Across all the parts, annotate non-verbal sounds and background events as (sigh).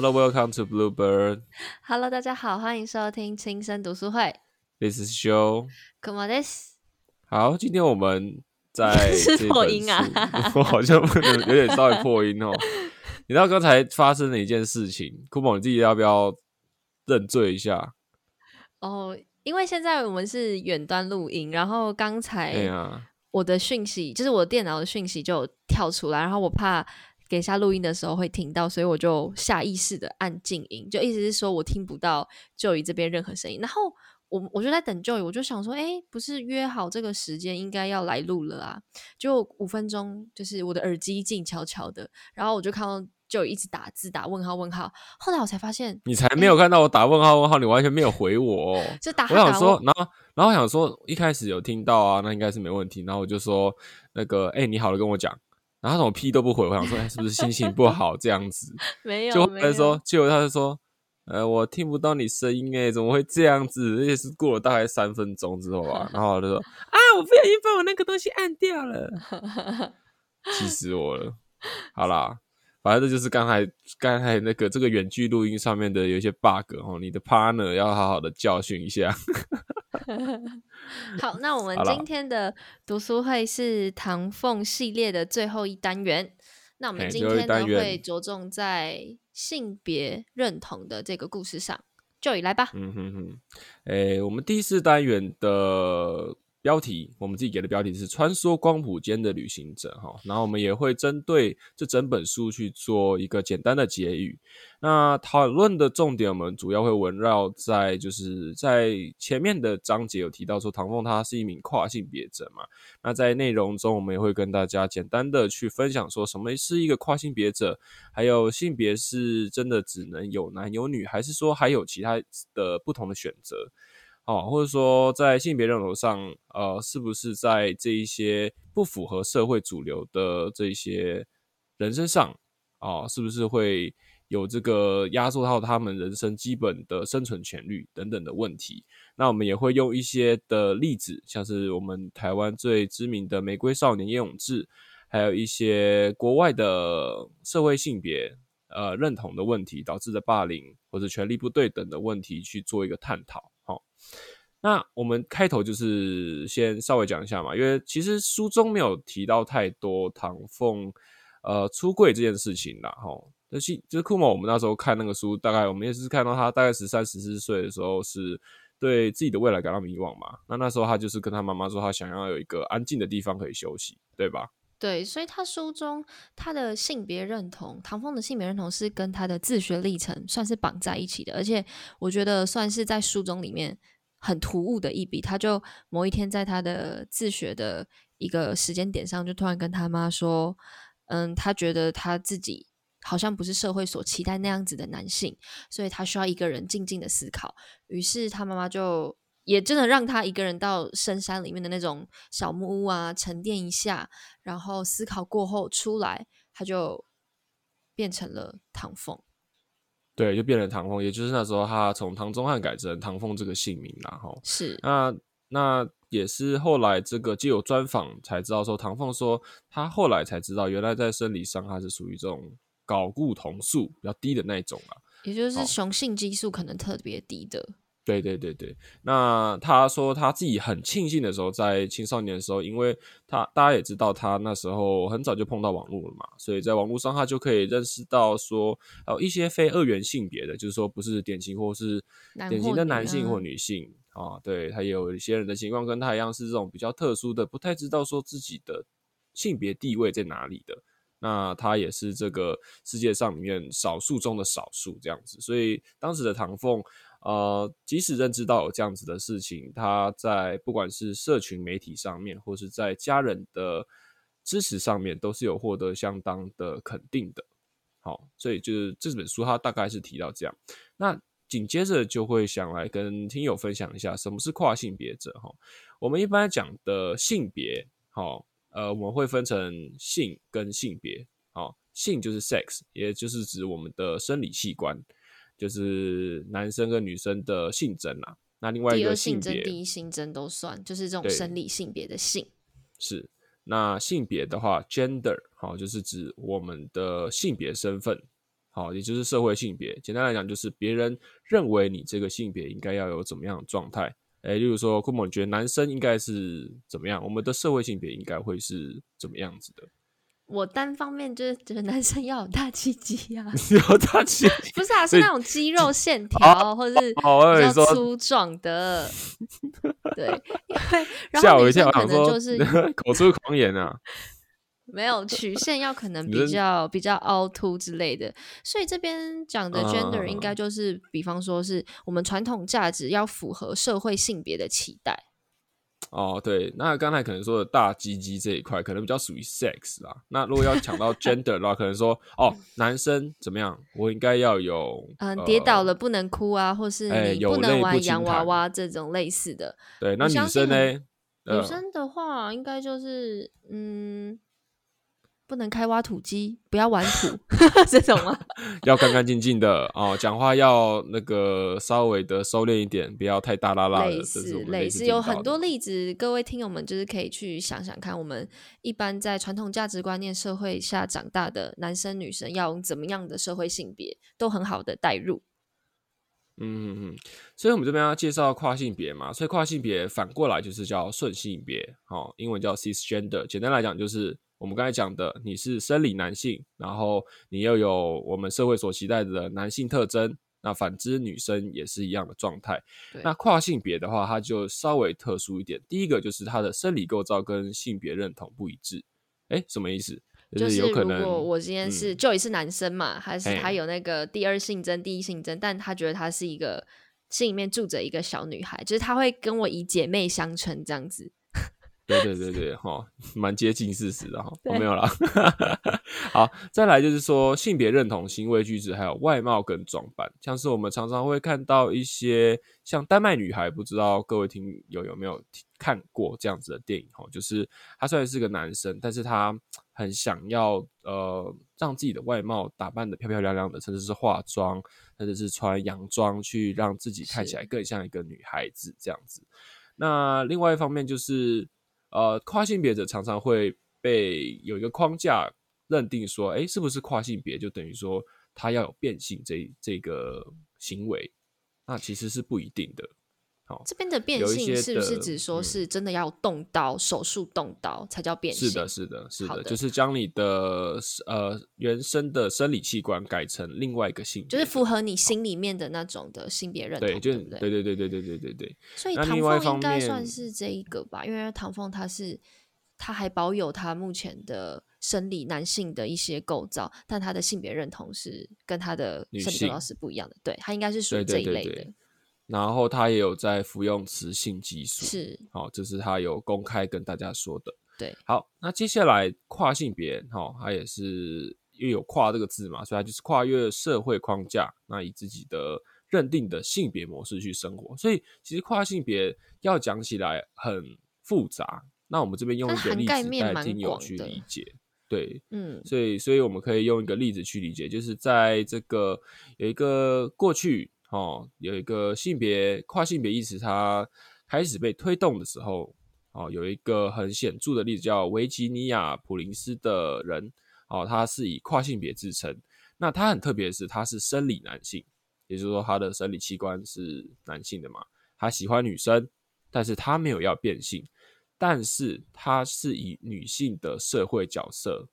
Hello, welcome to Bluebird. Hello，大家好，欢迎收听轻声读书会。This is Joe. Come on, this 好，今天我们在 (laughs) 是破音啊 (laughs) 我好像有有点稍微破音哦。(laughs) 你知道刚才发生了一件事情，库某你自己要不要认罪一下？哦，因为现在我们是远端录音，然后刚哎才，我的讯息，就是我电脑的讯息就跳出来，然后我怕给下录音的时候会听到，所以我就下意识的按静音，就意思是说我听不到 Joey 这边任何声音。然后我我就在等 Joey，我就想说，哎，不是约好这个时间应该要来录了啊？就五分钟，就是我的耳机静悄悄的，然后我就看到 Joey 一直打字打问号问号，后来我才发现，你才没有看到我打问号问号，你完全没有回我、哦。(laughs) 就打我想说，然后然后我想说，一开始有听到啊，那应该是没问题。然后我就说那个，哎、你好了，跟我讲。然后他怎么屁都不回，我想说，哎、是不是心情不 (laughs) 好这样子？(laughs) 没有，就他说，结果他就说，呃，我听不到你声音哎，怎么会这样子？而且是过了大概三分钟之后啊，然后我就说，(laughs) 啊，我不小心把我那个东西按掉了，气死我了。好啦，反正这就是刚才刚才那个这个远距录音上面的有一些 bug 哦，你的 partner 要好好的教训一下。(laughs) 好，那我们今天的读书会是唐凤系列的最后一单元。那我们今天呢会着重在性别认同的这个故事上。Joey 来吧，嗯哼哼，诶，我们第四单元的标题，我们自己给的标题是“穿梭光谱间的旅行者”哈，然后我们也会针对这整本书去做一个简单的结语。那讨论的重点，我们主要会围绕在就是在前面的章节有提到说，唐凤他是一名跨性别者嘛。那在内容中，我们也会跟大家简单的去分享说什么是一个跨性别者，还有性别是真的只能有男有女，还是说还有其他的不同的选择？哦，或者说在性别认同上，呃，是不是在这一些不符合社会主流的这些人身上，哦，是不是会有这个压缩到他们人生基本的生存权利等等的问题？那我们也会用一些的例子，像是我们台湾最知名的玫瑰少年叶永志，还有一些国外的社会性别呃认同的问题导致的霸凌或者权力不对等的问题去做一个探讨。好、那我们开头就是先稍微讲一下嘛，因为其实书中没有提到太多唐凤呃出柜这件事情啦，哈。但是就是库某，我们那时候看那个书，大概我们也是看到他大概十三、十四岁的时候，是对自己的未来感到迷惘嘛。那那时候他就是跟他妈妈说，他想要有一个安静的地方可以休息，对吧？对，所以他书中他的性别认同，唐风的性别认同是跟他的自学历程算是绑在一起的，而且我觉得算是在书中里面很突兀的一笔。他就某一天在他的自学的一个时间点上，就突然跟他妈说，嗯，他觉得他自己好像不是社会所期待那样子的男性，所以他需要一个人静静的思考。于是他妈妈就也真的让他一个人到深山里面的那种小木屋啊，沉淀一下，然后思考过后出来，他就变成了唐凤。对，就变成唐凤，也就是那时候他从唐宗汉改成唐凤这个姓名然后。是，那那也是后来这个就有专访才知道说，唐凤说他后来才知道，原来在生理上他是属于这种睾固酮素比较低的那一种啊。也就是雄性激素可能特别低的。对对对对，那他说他自己很庆幸的时候，在青少年的时候，因为他大家也知道，他那时候很早就碰到网络了嘛，所以在网络上他就可以认识到说，呃，一些非二元性别的，就是说不是典型或是典型的男性或女性啊，对他也有一些人的情况跟他一样是这种比较特殊的，不太知道说自己的性别地位在哪里的。那他也是这个世界上里面少数中的少数这样子，所以当时的唐凤，呃，即使认知到有这样子的事情，他在不管是社群媒体上面，或是在家人的支持上面，都是有获得相当的肯定的。好，所以就是这本书它大概是提到这样。那紧接着就会想来跟听友分享一下什么是跨性别者哈。我们一般讲的性别，好，呃，我们会分成性跟性别。好，性就是 sex，也就是指我们的生理器官，就是男生跟女生的性征啦。那另外一第二个性性征、别第一性征都算，就是这种生理性别的性。是那性别的话，gender 好，就是指我们的性别身份。好，也就是社会性别。简单来讲，就是别人认为你这个性别应该要有怎么样的状态。哎，例如说，库某你觉得男生应该是怎么样？我们的社会性别应该会是怎么样子的？我单方面就是觉得男生要有大鸡鸡啊，(laughs) 有大鸡，不是啊，是那种肌肉线条，或者是比较粗壮的。(laughs) 对，因为 (laughs) 吓我一跳，可能就是口出狂言啊。没有曲线要可能比较比较凹凸之类的，所以这边讲的 gender 应该就是，比方说是我们传统价值要符合社会性别的期待。哦，对，那刚才可能说的大鸡鸡这一块，可能比较属于 sex 啦。那如果要抢到 gender 的话，可能说哦，男生怎么样，我应该要有嗯，跌倒了不能哭啊，或是你不能玩洋娃娃这种类似的。对，那女生呢？女生的话，应该就是嗯。不能开挖土机，不要玩土 (laughs) 这种吗？(laughs) 要干干净净的哦，讲话要那个稍微的收敛一点，不要太大啦啦的。类似类似有很多例子，各位听友们就是可以去想想看，我们一般在传统价值观念社会下长大的男生女生，要用怎么样的社会性别，都很好的代入。嗯嗯嗯，所以我们这边要介绍跨性别嘛，所以跨性别反过来就是叫顺性别，哦，英文叫 cisgender，简单来讲就是。我们刚才讲的，你是生理男性，然后你又有我们社会所期待的男性特征，那反之女生也是一样的状态。那跨性别的话，它就稍微特殊一点。第一个就是它的生理构造跟性别认同不一致。哎，什么意思？就是有可能我今天是 Joy 是男生嘛，还是他有那个第二性征、第一性征，但他觉得他是一个心里面住着一个小女孩，就是他会跟我以姐妹相称这样子。对对对对，哈，蛮接近事实的哈，没有了。(laughs) 好，再来就是说性别认同、行为举止，还有外貌跟装扮，像是我们常常会看到一些像丹麦女孩，不知道各位听友有没有看过这样子的电影哈？就是他虽然是个男生，但是他很想要呃让自己的外貌打扮的漂漂亮亮的，甚至是化妆，甚至是穿洋装去让自己看起来更像一个女孩子这样子。那另外一方面就是。呃，跨性别者常常会被有一个框架认定说，哎，是不是跨性别就等于说他要有变性这这个行为？那其实是不一定的。好，这边的变性是不是指说是真的要动刀手术动刀才叫变性？是的，是的，是的，就是将你的呃原生的生理器官改成另外一个性，就是符合你心里面的那种的性别认同，对，就对，对，对，对，对，对，对，对，对。所以唐凤应该算是这一个吧，因为唐凤他是他还保有他目前的生理男性的一些构造，但他的性别认同是跟他的生理构造是不一样的，对他应该是属于这一类的。然后他也有在服用雌性激素，是好，这是他有公开跟大家说的。对，好，那接下来跨性别，哈，他也是因为有跨这个字嘛，所以他就是跨越社会框架，那以自己的认定的性别模式去生活。所以其实跨性别要讲起来很复杂，那我们这边用一个例子带听友去理解。对，嗯，所以所以我们可以用一个例子去理解，就是在这个有一个过去。哦，有一个性别跨性别意识，它开始被推动的时候，哦，有一个很显著的例子叫维吉尼亚普林斯的人，哦，他是以跨性别自称。那他很特别的是，他是生理男性，也就是说他的生理器官是男性的嘛，他喜欢女生，但是他没有要变性，但是他是以女性的社会角色。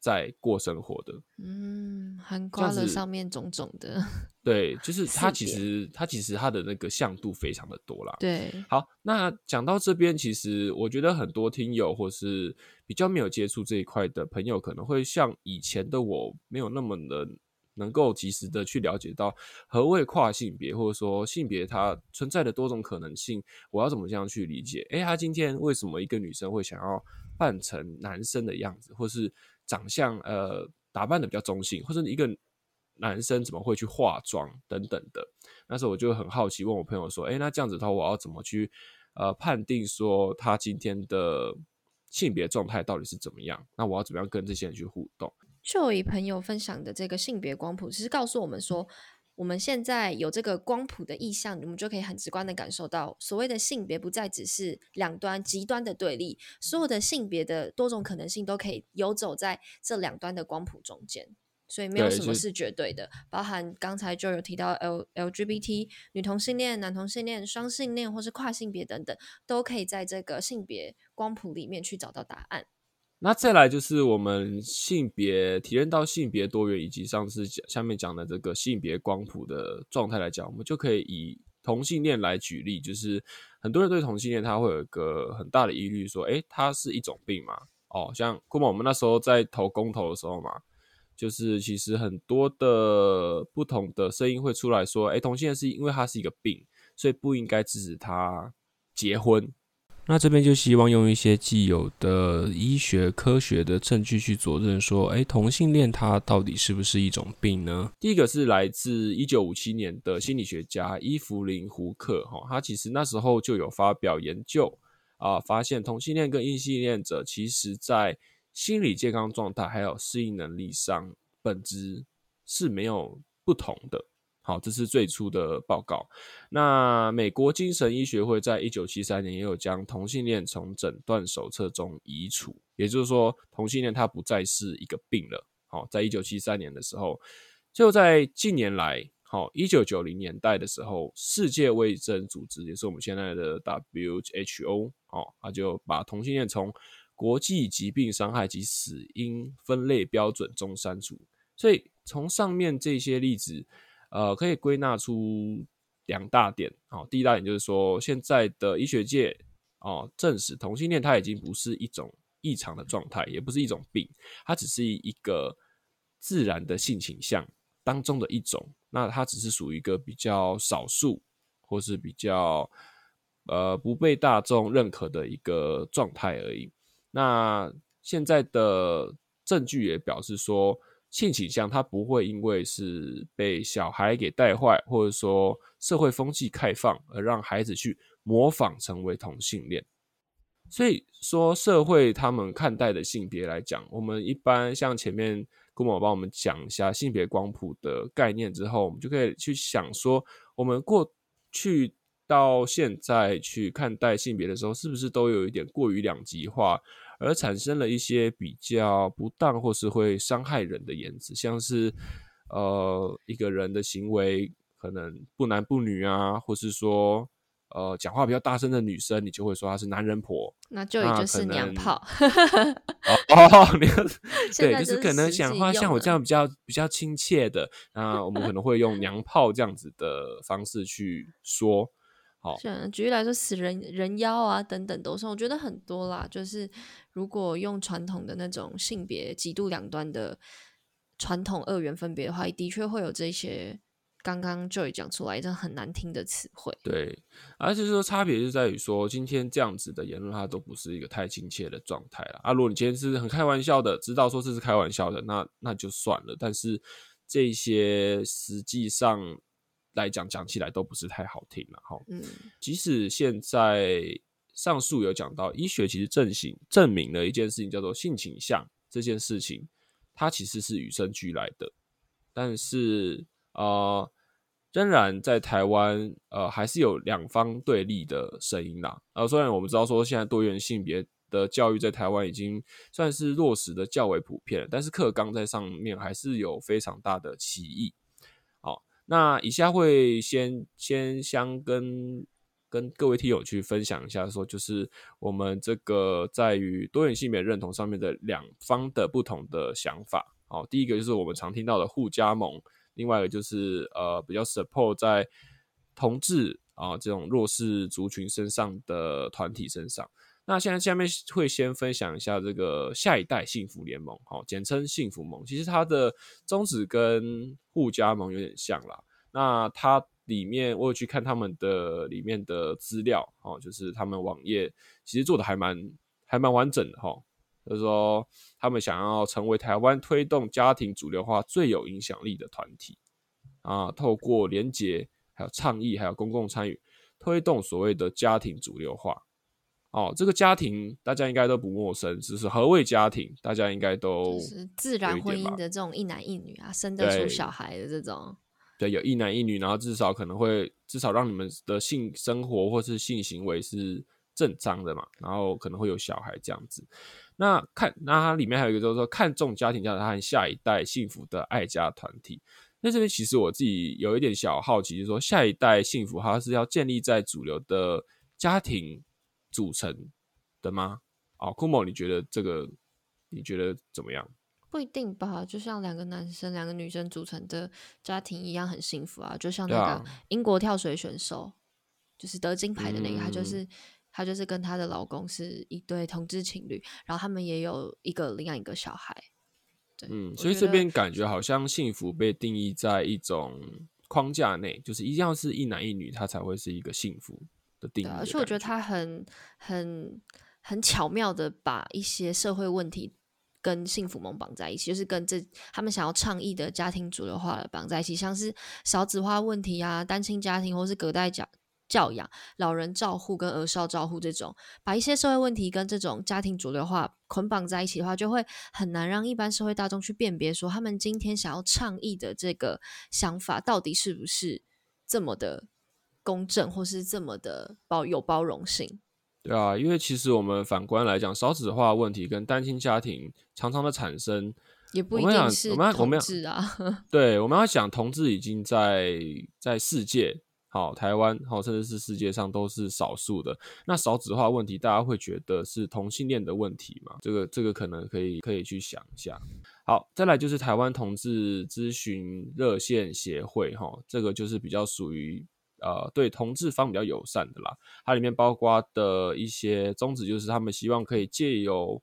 在过生活的，嗯，涵盖了上面种种的，(laughs) 对，就是它其实它其实它的那个向度非常的多啦。对，好，那讲到这边，其实我觉得很多听友或是比较没有接触这一块的朋友，可能会像以前的我没有那么的能够及时的去了解到何谓跨性别，或者说性别它存在的多种可能性，我要怎么这样去理解？哎，他今天为什么一个女生会想要扮成男生的样子，或是？长相呃打扮的比较中性，或者一个男生怎么会去化妆等等的，那时候我就很好奇，问我朋友说：“哎，那这样子的话，我要怎么去呃判定说他今天的性别状态到底是怎么样？那我要怎么样跟这些人去互动？”就以朋友分享的这个性别光谱，其实告诉我们说。我们现在有这个光谱的意象，我们就可以很直观的感受到，所谓的性别不再只是两端极端的对立，所有的性别的多种可能性都可以游走在这两端的光谱中间。所以没有什么是绝对的，包含刚才就有提到 L LGBT 女同性恋、男同性恋、双性恋或是跨性别等等，都可以在这个性别光谱里面去找到答案。那再来就是我们性别体验到性别多元，以及上次讲下面讲的这个性别光谱的状态来讲，我们就可以以同性恋来举例，就是很多人对同性恋他会有一个很大的疑虑，说，诶，它是一种病吗？哦，像库某我们那时候在投公投的时候嘛，就是其实很多的不同的声音会出来说，诶，同性恋是因为它是一个病，所以不应该支持他结婚。那这边就希望用一些既有的医学科学的证据去佐证说，哎，同性恋它到底是不是一种病呢？第一个是来自一九五七年的心理学家伊芙琳胡克，哈，他其实那时候就有发表研究啊，发现同性恋跟异性恋者其实在心理健康状态还有适应能力上本质是没有不同的。好，这是最初的报告。那美国精神医学会在一九七三年也有将同性恋从诊断手册中移除，也就是说，同性恋它不再是一个病了。好，在一九七三年的时候，就在近年来，好，一九九零年代的时候，世界卫生组织也是我们现在的 WHO，哦，它就把同性恋从国际疾病伤害及死因分类标准中删除。所以从上面这些例子。呃，可以归纳出两大点。好，第一大点就是说，现在的医学界哦证实同性恋它已经不是一种异常的状态，也不是一种病，它只是一个自然的性倾向当中的一种。那它只是属于一个比较少数，或是比较呃不被大众认可的一个状态而已。那现在的证据也表示说。性倾向，它不会因为是被小孩给带坏，或者说社会风气开放而让孩子去模仿成为同性恋。所以说，社会他们看待的性别来讲，我们一般像前面顾某帮我们讲一下性别光谱的概念之后，我们就可以去想说，我们过去到现在去看待性别的时候，是不是都有一点过于两极化？而产生了一些比较不当或是会伤害人的言辞，像是呃一个人的行为可能不男不女啊，或是说呃讲话比较大声的女生，你就会说她是男人婆，那就也就是娘炮。(laughs) 哦，你 (laughs) 对，就是可能讲话像我这样比较比较亲切的，那我们可能会用娘炮这样子的方式去说。好，举例来说，死人人妖啊等等都算，我觉得很多啦。就是如果用传统的那种性别极度两端的传统二元分别的话，的确会有这些刚刚 Joy 讲出来一阵很难听的词汇。对，而且说差别就在于说，今天这样子的言论，它都不是一个太亲切的状态了。啊，如果你今天是很开玩笑的，知道说这是开玩笑的，那那就算了。但是这些实际上。来讲讲起来都不是太好听了哈。嗯，即使现在上述有讲到医学其实证行证明了一件事情叫做性倾向这件事情，它其实是与生俱来的，但是呃，仍然在台湾呃还是有两方对立的声音啦。呃，虽然我们知道说现在多元性别的教育在台湾已经算是落实的较为普遍了，但是课纲在上面还是有非常大的歧义。那以下会先先相跟跟各位听友去分享一下，说就是我们这个在于多元性别认同上面的两方的不同的想法。好，第一个就是我们常听到的互加盟，另外一个就是呃比较 support 在同志啊这种弱势族群身上的团体身上。那现在下面会先分享一下这个下一代幸福联盟，好，简称幸福盟。其实它的宗旨跟互加盟有点像啦。那它里面我有去看他们的里面的资料，哦，就是他们网页其实做的还蛮还蛮完整的哈。就是说他们想要成为台湾推动家庭主流化最有影响力的团体啊，透过连结、还有倡议、还有公共参与，推动所谓的家庭主流化。哦，这个家庭大家应该都不陌生，只是何谓家庭，大家应该都是自然婚姻的这种一男一女啊，生得出小孩的这种。对，有一男一女，然后至少可能会至少让你们的性生活或是性行为是正常的嘛，然后可能会有小孩这样子。那看，那它里面还有一个就是说看重家庭价值和下一代幸福的爱家团体。那这边其实我自己有一点小好奇，就是说下一代幸福它是要建立在主流的家庭组成的吗？哦，库某，你觉得这个你觉得怎么样？不一定吧，就像两个男生、两个女生组成的家庭一样很幸福啊。就像那个英国跳水选手，就是得金牌的那个，他就是他就是跟他的老公是一对同志情侣，然后他们也有一个领养一个小孩。对，嗯，所以这边感觉好像幸福被定义在一种框架内，就是一定要是一男一女，他才会是一个幸福的定义。而且我觉得他很很很巧妙的把一些社会问题。跟幸福梦绑在一起，就是跟这他们想要倡议的家庭主流化绑在一起，像是少子化问题啊、单亲家庭或是隔代教教养、老人照护跟儿少照护这种，把一些社会问题跟这种家庭主流化捆绑在一起的话，就会很难让一般社会大众去辨别，说他们今天想要倡议的这个想法到底是不是这么的公正，或是这么的包有包容性。对啊，因为其实我们反观来讲，少子化问题跟单亲家庭常常的产生，也不一定是同志啊。(laughs) 对，我们要想同志已经在在世界，好台湾，好甚至是世界上都是少数的。那少子化问题，大家会觉得是同性恋的问题嘛？这个这个可能可以可以去想一下。好，再来就是台湾同志咨询热线协会，哈，这个就是比较属于。呃，对同志方比较友善的啦，它里面包括的一些宗旨就是他们希望可以借由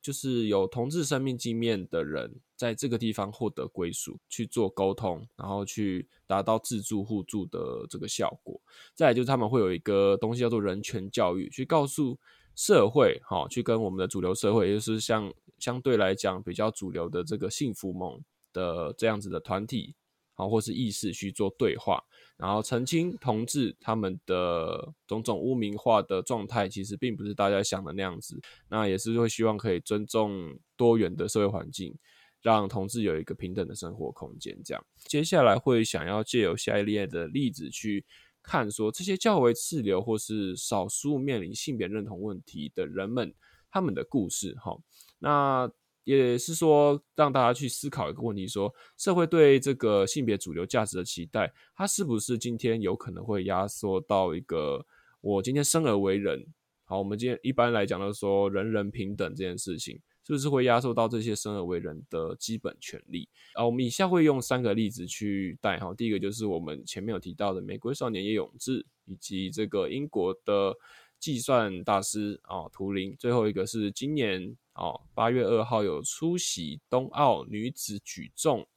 就是有同志生命经验的人在这个地方获得归属，去做沟通，然后去达到自助互助的这个效果。再来就是他们会有一个东西叫做人权教育，去告诉社会，哈，去跟我们的主流社会，也就是像相对来讲比较主流的这个幸福梦的这样子的团体，好，或是意识去做对话。然后澄清同志他们的种种污名化的状态，其实并不是大家想的那样子。那也是会希望可以尊重多元的社会环境，让同志有一个平等的生活空间。这样，接下来会想要借由下一列的例子去看，说这些较为次流或是少数面临性别认同问题的人们他们的故事。哈，那。也是说，让大家去思考一个问题：说社会对这个性别主流价值的期待，它是不是今天有可能会压缩到一个我今天生而为人？好，我们今天一般来讲的说人人平等这件事情，是不是会压缩到这些生而为人的基本权利？啊，我们以下会用三个例子去带哈。第一个就是我们前面有提到的美国少年叶永志，以及这个英国的计算大师啊图灵，最后一个是今年。哦，八月二号有出席冬奥女子举重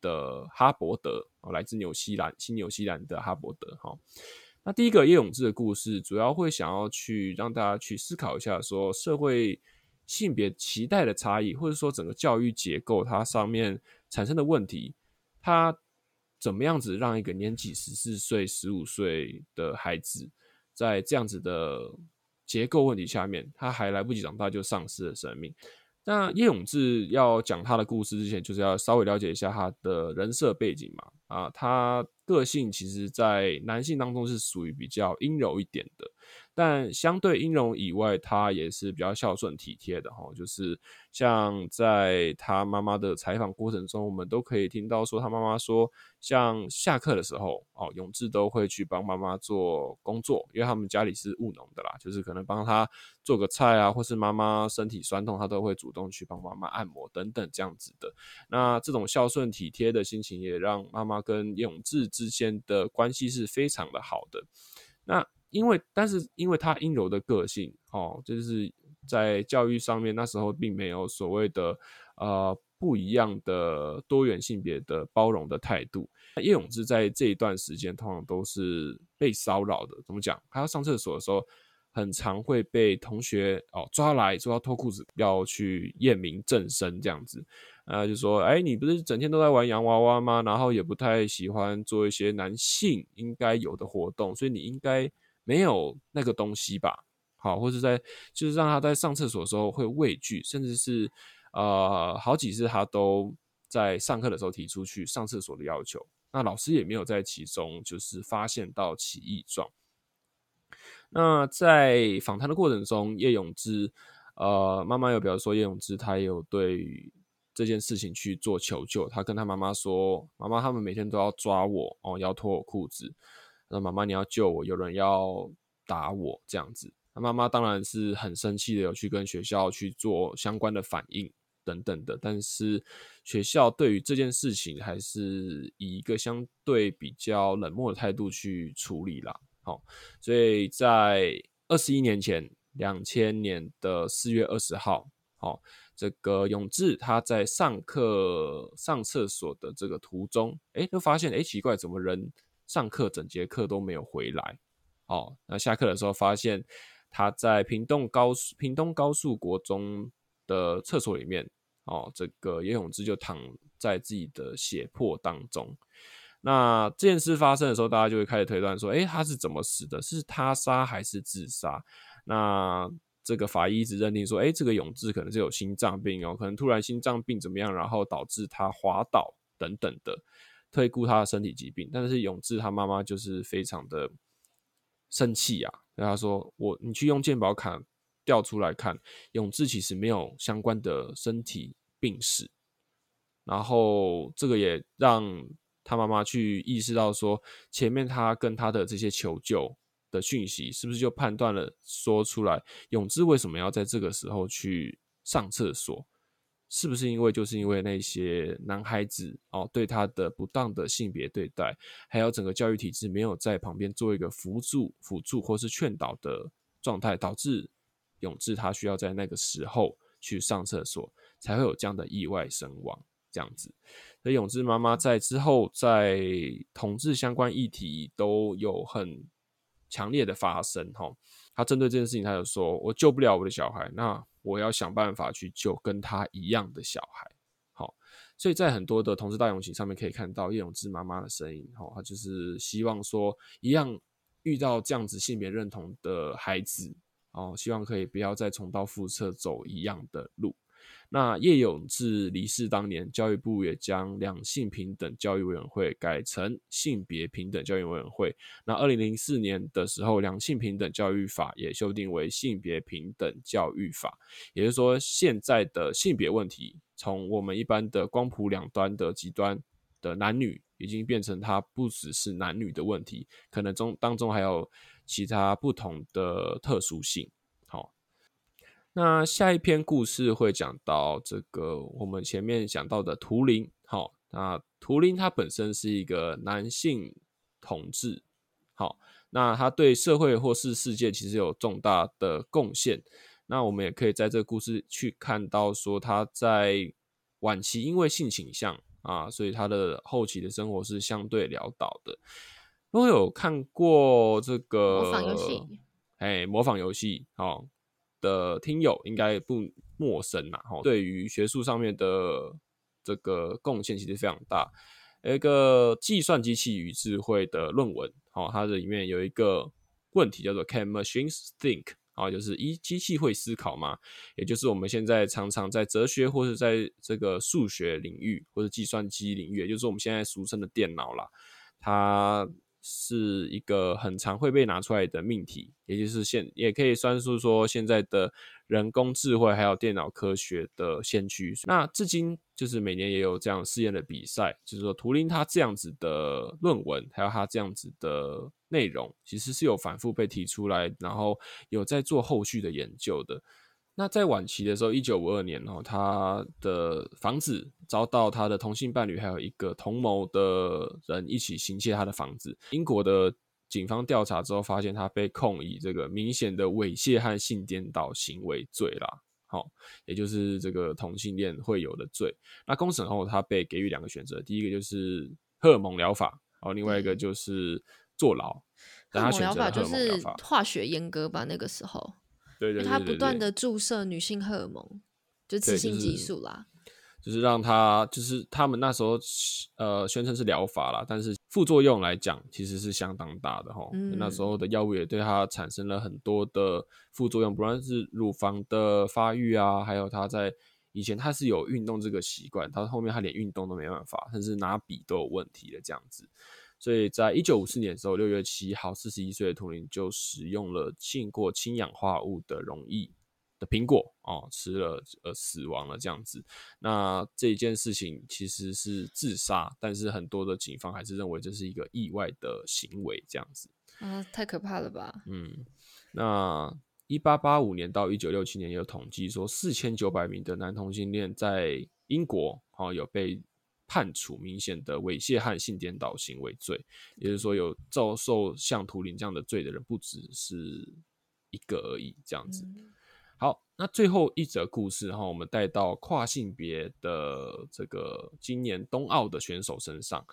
的哈伯德哦，来自纽西兰，新纽西兰的哈伯德哈。那第一个叶永志的故事，主要会想要去让大家去思考一下，说社会性别期待的差异，或者说整个教育结构它上面产生的问题，它怎么样子让一个年纪十四岁、十五岁的孩子在这样子的。结构问题下面，他还来不及长大就丧失了生命。那叶永志要讲他的故事之前，就是要稍微了解一下他的人设背景嘛。啊，他个性其实，在男性当中是属于比较阴柔一点的。但相对阴柔以外，他也是比较孝顺体贴的哈。就是像在他妈妈的采访过程中，我们都可以听到说，他妈妈说，像下课的时候哦，永志都会去帮妈妈做工作，因为他们家里是务农的啦，就是可能帮他做个菜啊，或是妈妈身体酸痛，他都会主动去帮妈妈按摩等等这样子的。那这种孝顺体贴的心情，也让妈妈跟永志之间的关系是非常的好的。那因为，但是因为他阴柔的个性，哦，就是在教育上面，那时候并没有所谓的呃不一样的多元性别的包容的态度。叶永志在这一段时间通常都是被骚扰的。怎么讲？他要上厕所的时候，很常会被同学哦抓来，说要脱裤子，要去验明正身这样子。啊，就说，哎，你不是整天都在玩洋娃娃吗？然后也不太喜欢做一些男性应该有的活动，所以你应该。没有那个东西吧，好，或者在就是让他在上厕所的时候会畏惧，甚至是呃好几次他都在上课的时候提出去上厕所的要求，那老师也没有在其中就是发现到起异状。那在访谈的过程中，叶永志，呃，妈妈有表示说，叶永志他也有对这件事情去做求救。他跟他妈妈说：“妈妈，他们每天都要抓我哦，要脱我裤子。那妈妈，你要救我，有人要打我这样子。”那妈妈当然是很生气的，有去跟学校去做相关的反应等等的。但是学校对于这件事情还是以一个相对比较冷漠的态度去处理啦。好，所以在二十一年前，两千年的四月二十号，好，这个永志他在上课上厕所的这个途中，哎，就发现哎奇怪，怎么人上课整节课都没有回来？哦，那下课的时候发现他在屏东高屏东高速国中的厕所里面，哦，这个叶永志就躺在自己的血泊当中。那这件事发生的时候，大家就会开始推断说，哎，他是怎么死的？是他杀还是自杀？那这个法医一直认定说，哎，这个永志可能是有心脏病哦，可能突然心脏病怎么样，然后导致他滑倒等等的，推估他的身体疾病。但是永志他妈妈就是非常的生气啊，跟他说，我你去用健保卡调出来看，永志其实没有相关的身体病史。然后这个也让。他妈妈去意识到说，前面他跟他的这些求救的讯息，是不是就判断了说出来，永志为什么要在这个时候去上厕所？是不是因为就是因为那些男孩子哦对他的不当的性别对待，还有整个教育体制没有在旁边做一个辅助、辅助或是劝导的状态，导致永志他需要在那个时候去上厕所，才会有这样的意外身亡这样子。所以永志妈妈在之后在同志相关议题都有很强烈的发声哈，他针对这件事情，他就说：“我救不了我的小孩，那我要想办法去救跟他一样的小孩。”好，所以在很多的同志大游行上面可以看到叶永志妈妈的声音哈，他就是希望说一样遇到这样子性别认同的孩子哦，希望可以不要再重蹈覆辙走一样的路。那叶永志离世当年，教育部也将两性平等教育委员会改成性别平等教育委员会。那二零零四年的时候，两性平等教育法也修订为性别平等教育法。也就是说，现在的性别问题，从我们一般的光谱两端的极端的男女，已经变成它不只是男女的问题，可能中当中还有其他不同的特殊性。那下一篇故事会讲到这个，我们前面讲到的图灵。好，那图灵他本身是一个男性同志，好，那他对社会或是世界其实有重大的贡献。那我们也可以在这个故事去看到，说他在晚期因为性倾向啊，所以他的后期的生活是相对潦倒的。我有看过这个模仿游戏，哎，模仿游戏，好。的听友应该不陌生呐，哈，对于学术上面的这个贡献其实非常大。有一个计算机器与智慧的论文，好，它的里面有一个问题叫做 Can machines think？啊，就是一机器会思考吗？也就是我们现在常常在哲学或者在这个数学领域或者计算机领域，也就是我们现在俗称的电脑啦，它。是一个很常会被拿出来的命题，也就是现也可以算是说现在的人工智慧还有电脑科学的先驱。那至今就是每年也有这样试验的比赛，就是说图灵他这样子的论文，还有他这样子的内容，其实是有反复被提出来，然后有在做后续的研究的。那在晚期的时候，一九五二年哦，他的房子遭到他的同性伴侣还有一个同谋的人一起行窃他的房子。英国的警方调查之后，发现他被控以这个明显的猥亵和性颠倒行为罪啦，好，也就是这个同性恋会有的罪。那公审后，他被给予两个选择，第一个就是荷尔蒙疗法，然后，另外一个就是坐牢。荷尔蒙疗法就是化学阉割吧，那个时候。他不断的注射女性荷尔蒙，就雌性激素啦，就是让他，就是他们那时候呃宣称是疗法啦，但是副作用来讲其实是相当大的哈。那时候的药物也对他产生了很多的副作用，不论是乳房的发育啊，还有他在以前他是有运动这个习惯，到后面他连运动都没办法，甚至拿笔都有问题的这样子。所以在一九五四年的时候，六月七号，四十一岁的图灵就使用了浸过氢氧化物的溶液的苹果哦，吃了呃死亡了这样子。那这一件事情其实是自杀，但是很多的警方还是认为这是一个意外的行为这样子。啊，太可怕了吧？嗯，那。一八八五年到一九六七年有统计说，四千九百名的男同性恋在英国哦有被判处明显的猥亵和性颠倒行为罪，也就是说有遭受像图灵这样的罪的人不只是一个而已。这样子，好，那最后一则故事哈，我们带到跨性别的这个今年冬奥的选手身上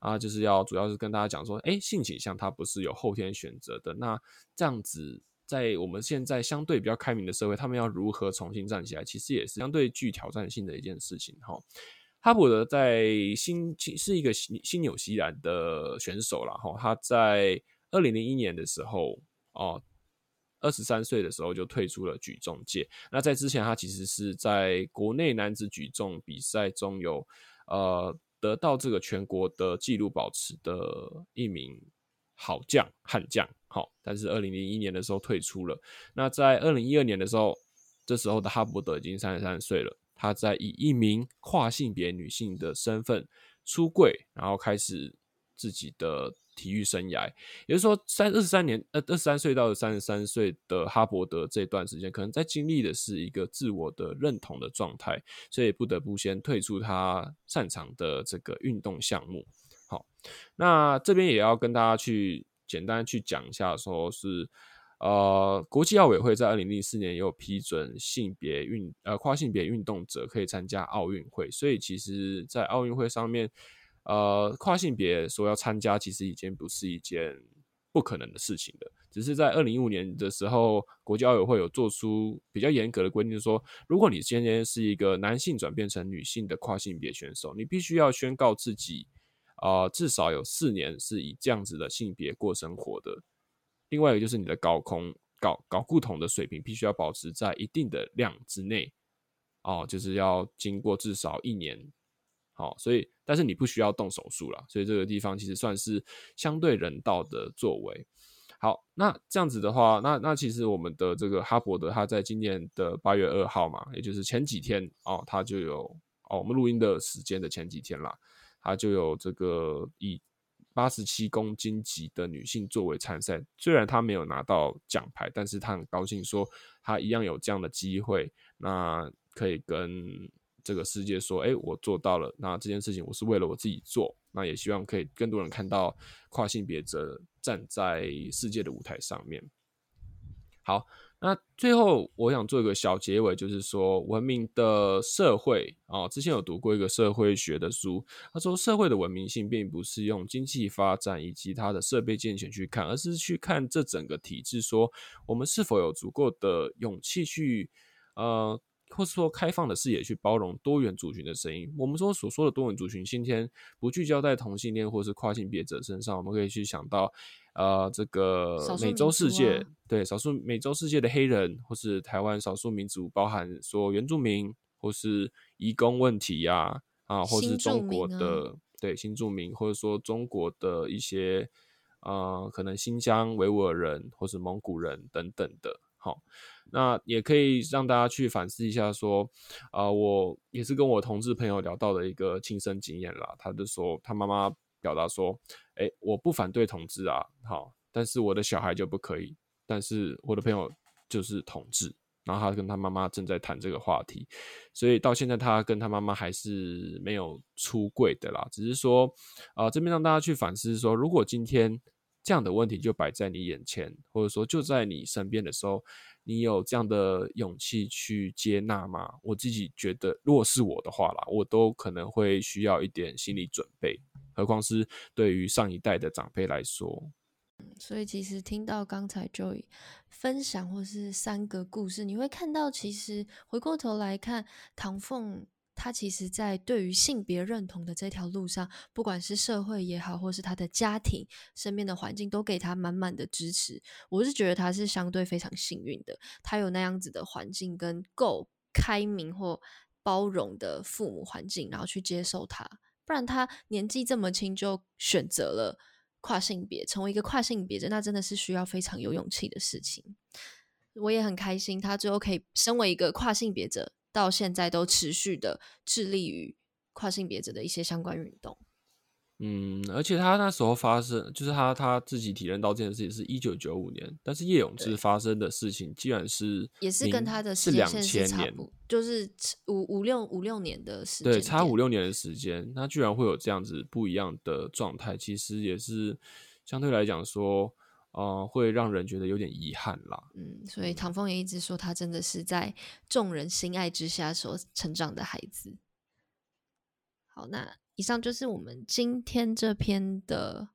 啊，就是要主要是跟大家讲说，哎，性倾向它不是有后天选择的，那这样子。在我们现在相对比较开明的社会，他们要如何重新站起来，其实也是相对具挑战性的一件事情。哈，哈伯德在新是一个新新纽西兰的选手了。哈，他在二零零一年的时候，哦，二十三岁的时候就退出了举重界。那在之前，他其实是在国内男子举重比赛中有呃得到这个全国的纪录保持的一名好将悍将。好，但是二零零一年的时候退出了。那在二零一二年的时候，这时候的哈伯德已经三十三岁了。他在以一名跨性别女性的身份出柜，然后开始自己的体育生涯。也就是说，三二十三年，呃，二十三岁到三十三岁的哈伯德这段时间，可能在经历的是一个自我的认同的状态，所以不得不先退出他擅长的这个运动项目。好，那这边也要跟大家去。简单去讲一下，说是，呃，国际奥委会在二零零四年也有批准性别运呃跨性别运动者可以参加奥运会，所以其实，在奥运会上面，呃，跨性别说要参加，其实已经不是一件不可能的事情了。只是在二零一五年的时候，国际奥委会有做出比较严格的规定，说如果你今天是一个男性转变成女性的跨性别选手，你必须要宣告自己。啊，至少有四年是以这样子的性别过生活的。另外一个就是你的睾酮、睾睾固酮的水平必须要保持在一定的量之内。哦，就是要经过至少一年。好，所以但是你不需要动手术了，所以这个地方其实算是相对人道的作为。好，那这样子的话，那那其实我们的这个哈伯德他在今年的八月二号嘛，也就是前几天哦，他就有哦，我们录音的时间的前几天啦。他就有这个以八十七公斤级的女性作为参赛，虽然她没有拿到奖牌，但是她很高兴说她一样有这样的机会，那可以跟这个世界说，哎，我做到了。那这件事情我是为了我自己做，那也希望可以更多人看到跨性别者站在世界的舞台上面。好。那最后，我想做一个小结尾，就是说，文明的社会啊，之前有读过一个社会学的书，他说，社会的文明性并不是用经济发展以及它的设备健全去看，而是去看这整个体制，说我们是否有足够的勇气去，呃，或是说开放的视野去包容多元族群的声音。我们说所说的多元族群，今天不聚焦在同性恋或是跨性别者身上，我们可以去想到。呃，这个美洲世界对少数美洲世界的黑人，或是台湾少数民族，包含说原住民，或是移工问题呀，啊，或是中国的对新住民，或者说中国的一些呃，可能新疆维吾尔人或是蒙古人等等的，好，那也可以让大家去反思一下，说啊，我也是跟我同志朋友聊到的一个亲身经验啦，他就说他妈妈。表达说：“哎，我不反对同志啊，好，但是我的小孩就不可以。但是我的朋友就是同志，然后他跟他妈妈正在谈这个话题，所以到现在他跟他妈妈还是没有出柜的啦。只是说，啊，这边让大家去反思说，如果今天这样的问题就摆在你眼前，或者说就在你身边的时候，你有这样的勇气去接纳吗？我自己觉得，如果是我的话啦，我都可能会需要一点心理准备。”何况是对于上一代的长辈来说，所以其实听到刚才 Joy 分享或是三个故事，你会看到，其实回过头来看，唐凤他其实在对于性别认同的这条路上，不管是社会也好，或是他的家庭身边的环境，都给他满满的支持。我是觉得他是相对非常幸运的，他有那样子的环境跟够开明或。包容的父母环境，然后去接受他。不然他年纪这么轻就选择了跨性别，成为一个跨性别者，那真的是需要非常有勇气的事情。我也很开心，他最后可以身为一个跨性别者，到现在都持续的致力于跨性别者的一些相关运动。嗯，而且他那时候发生，就是他他自己体认到这件事情是一九九五年，但是叶永志发生的事情，既然是也是跟他的是两千年，就是五五六五六年的时间，对，差五六年的时间，他居然会有这样子不一样的状态，其实也是相对来讲说，呃，会让人觉得有点遗憾啦。嗯，所以唐风也一直说，他真的是在众人心爱之下所成长的孩子。好，那。以上就是我们今天这篇的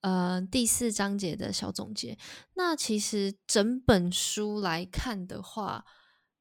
呃第四章节的小总结。那其实整本书来看的话，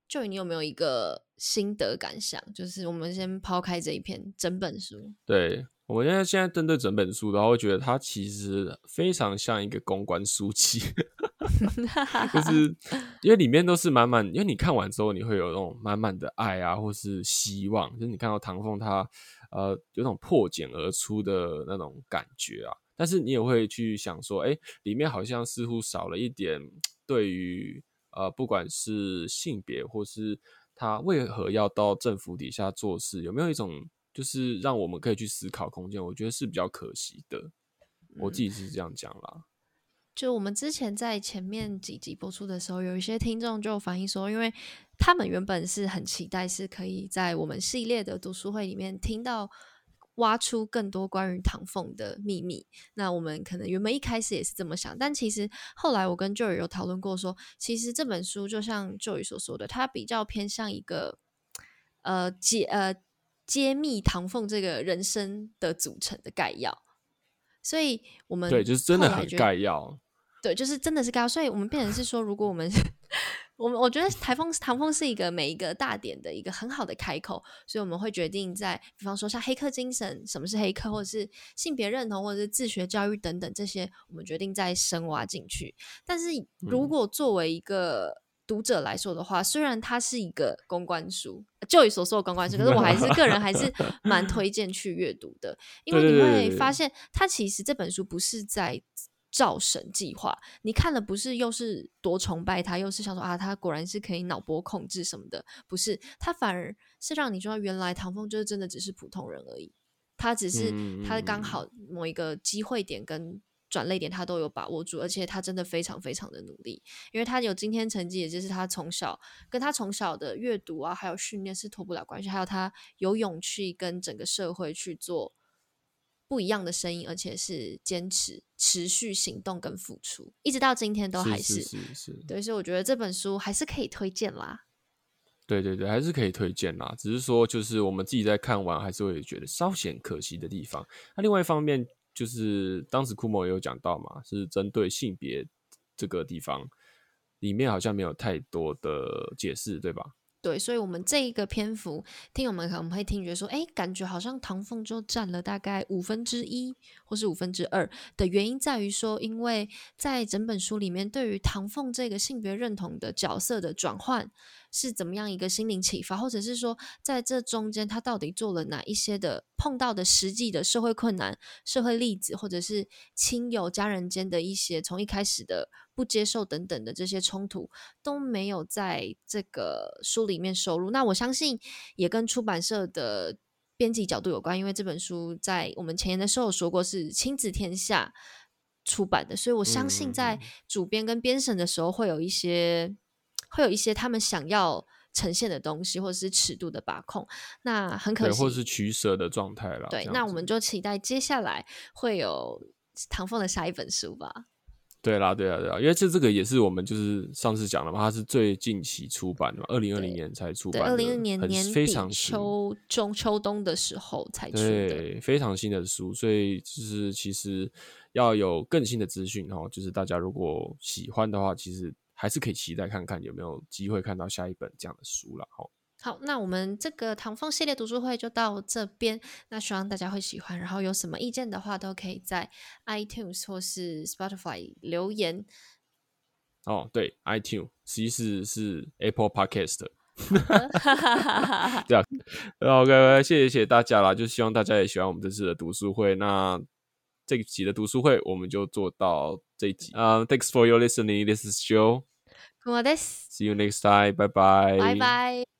就你有没有一个心得感想？就是我们先抛开这一篇整本书。对我现在现在针对整本书的话，会觉得它其实非常像一个公关书籍，(laughs) 就是因为里面都是满满，因为你看完之后，你会有那种满满的爱啊，或是希望。就是你看到唐凤他。呃，有种破茧而出的那种感觉啊，但是你也会去想说，哎，里面好像似乎少了一点对于呃，不管是性别或是他为何要到政府底下做事，有没有一种就是让我们可以去思考空间？我觉得是比较可惜的，我自己是这样讲啦。就我们之前在前面几集播出的时候，有一些听众就反映说，因为他们原本是很期待是可以在我们系列的读书会里面听到挖出更多关于唐凤的秘密。那我们可能原本一开始也是这么想，但其实后来我跟 Joy 有讨论过，说其实这本书就像 Joy 所说的，它比较偏向一个呃解呃揭秘唐凤这个人生的组成的概要。所以我们对就是真的很概要。对，就是真的是概要，所以我们变成是说，如果我们，(laughs) 我们我觉得台风唐风是一个每一个大点的一个很好的开口，所以我们会决定在，比方说像黑客精神，什么是黑客，或者是性别认同，或者是自学教育等等这些，我们决定再深挖进去。但是如果作为一个读者来说的话，虽然它是一个公关书，就以所说的公关书，可是我还是个人还是 (laughs) 蛮推荐去阅读的，因为你会发现，它其实这本书不是在。造神计划，你看了不是又是多崇拜他，又是想说啊，他果然是可以脑波控制什么的，不是他反而是让你知道原来唐风就是真的只是普通人而已，他只是他刚好某一个机会点跟转泪点他都有把握住，而且他真的非常非常的努力，因为他有今天成绩，也就是他从小跟他从小的阅读啊，还有训练是脱不了关系，还有他有勇气跟整个社会去做。不一样的声音，而且是坚持、持续行动跟付出，一直到今天都还是是是。对，所以我觉得这本书还是可以推荐啦。对对对，还是可以推荐啦。只是说，就是我们自己在看完，还是会觉得稍显可惜的地方。那另外一方面，就是当时库莫也有讲到嘛，是针对性别这个地方，里面好像没有太多的解释，对吧？对，所以，我们这一个篇幅，听友们可能会听觉说，哎，感觉好像唐凤就占了大概五分之一，或是五分之二的原因在于说，因为在整本书里面，对于唐凤这个性别认同的角色的转换。是怎么样一个心灵启发，或者是说，在这中间他到底做了哪一些的碰到的实际的社会困难、社会例子，或者是亲友家人间的一些从一开始的不接受等等的这些冲突，都没有在这个书里面收录。那我相信也跟出版社的编辑角度有关，因为这本书在我们前言的时候说过是亲子天下出版的，所以我相信在主编跟编审的时候会有一些。会有一些他们想要呈现的东西，或者是尺度的把控，那很可惜，或者是取舍的状态了。对，那我们就期待接下来会有唐凤的下一本书吧。对啦，对啦，对啦，因为这这个也是我们就是上次讲了嘛，它是最近期出版的嘛，二零二零年才出版，二零二零年年非常秋中秋冬的时候才出的，非常新的书，所以就是其实要有更新的资讯哦，就是大家如果喜欢的话，其实。还是可以期待看看有没有机会看到下一本这样的书了哈。好，那我们这个唐风系列读书会就到这边，那希望大家会喜欢。然后有什么意见的话，都可以在 iTunes 或是 Spotify 留言。哦，对，iTunes 其实是 Apple Podcast。(laughs) 对啊，OK，谢谢谢谢大家啦，就希望大家也喜欢我们这次的读书会。那这一集的读书会我们就做到这一集。呃、t h a n k s for your listening. This is Joe. See you next time. Bye bye. 拜拜。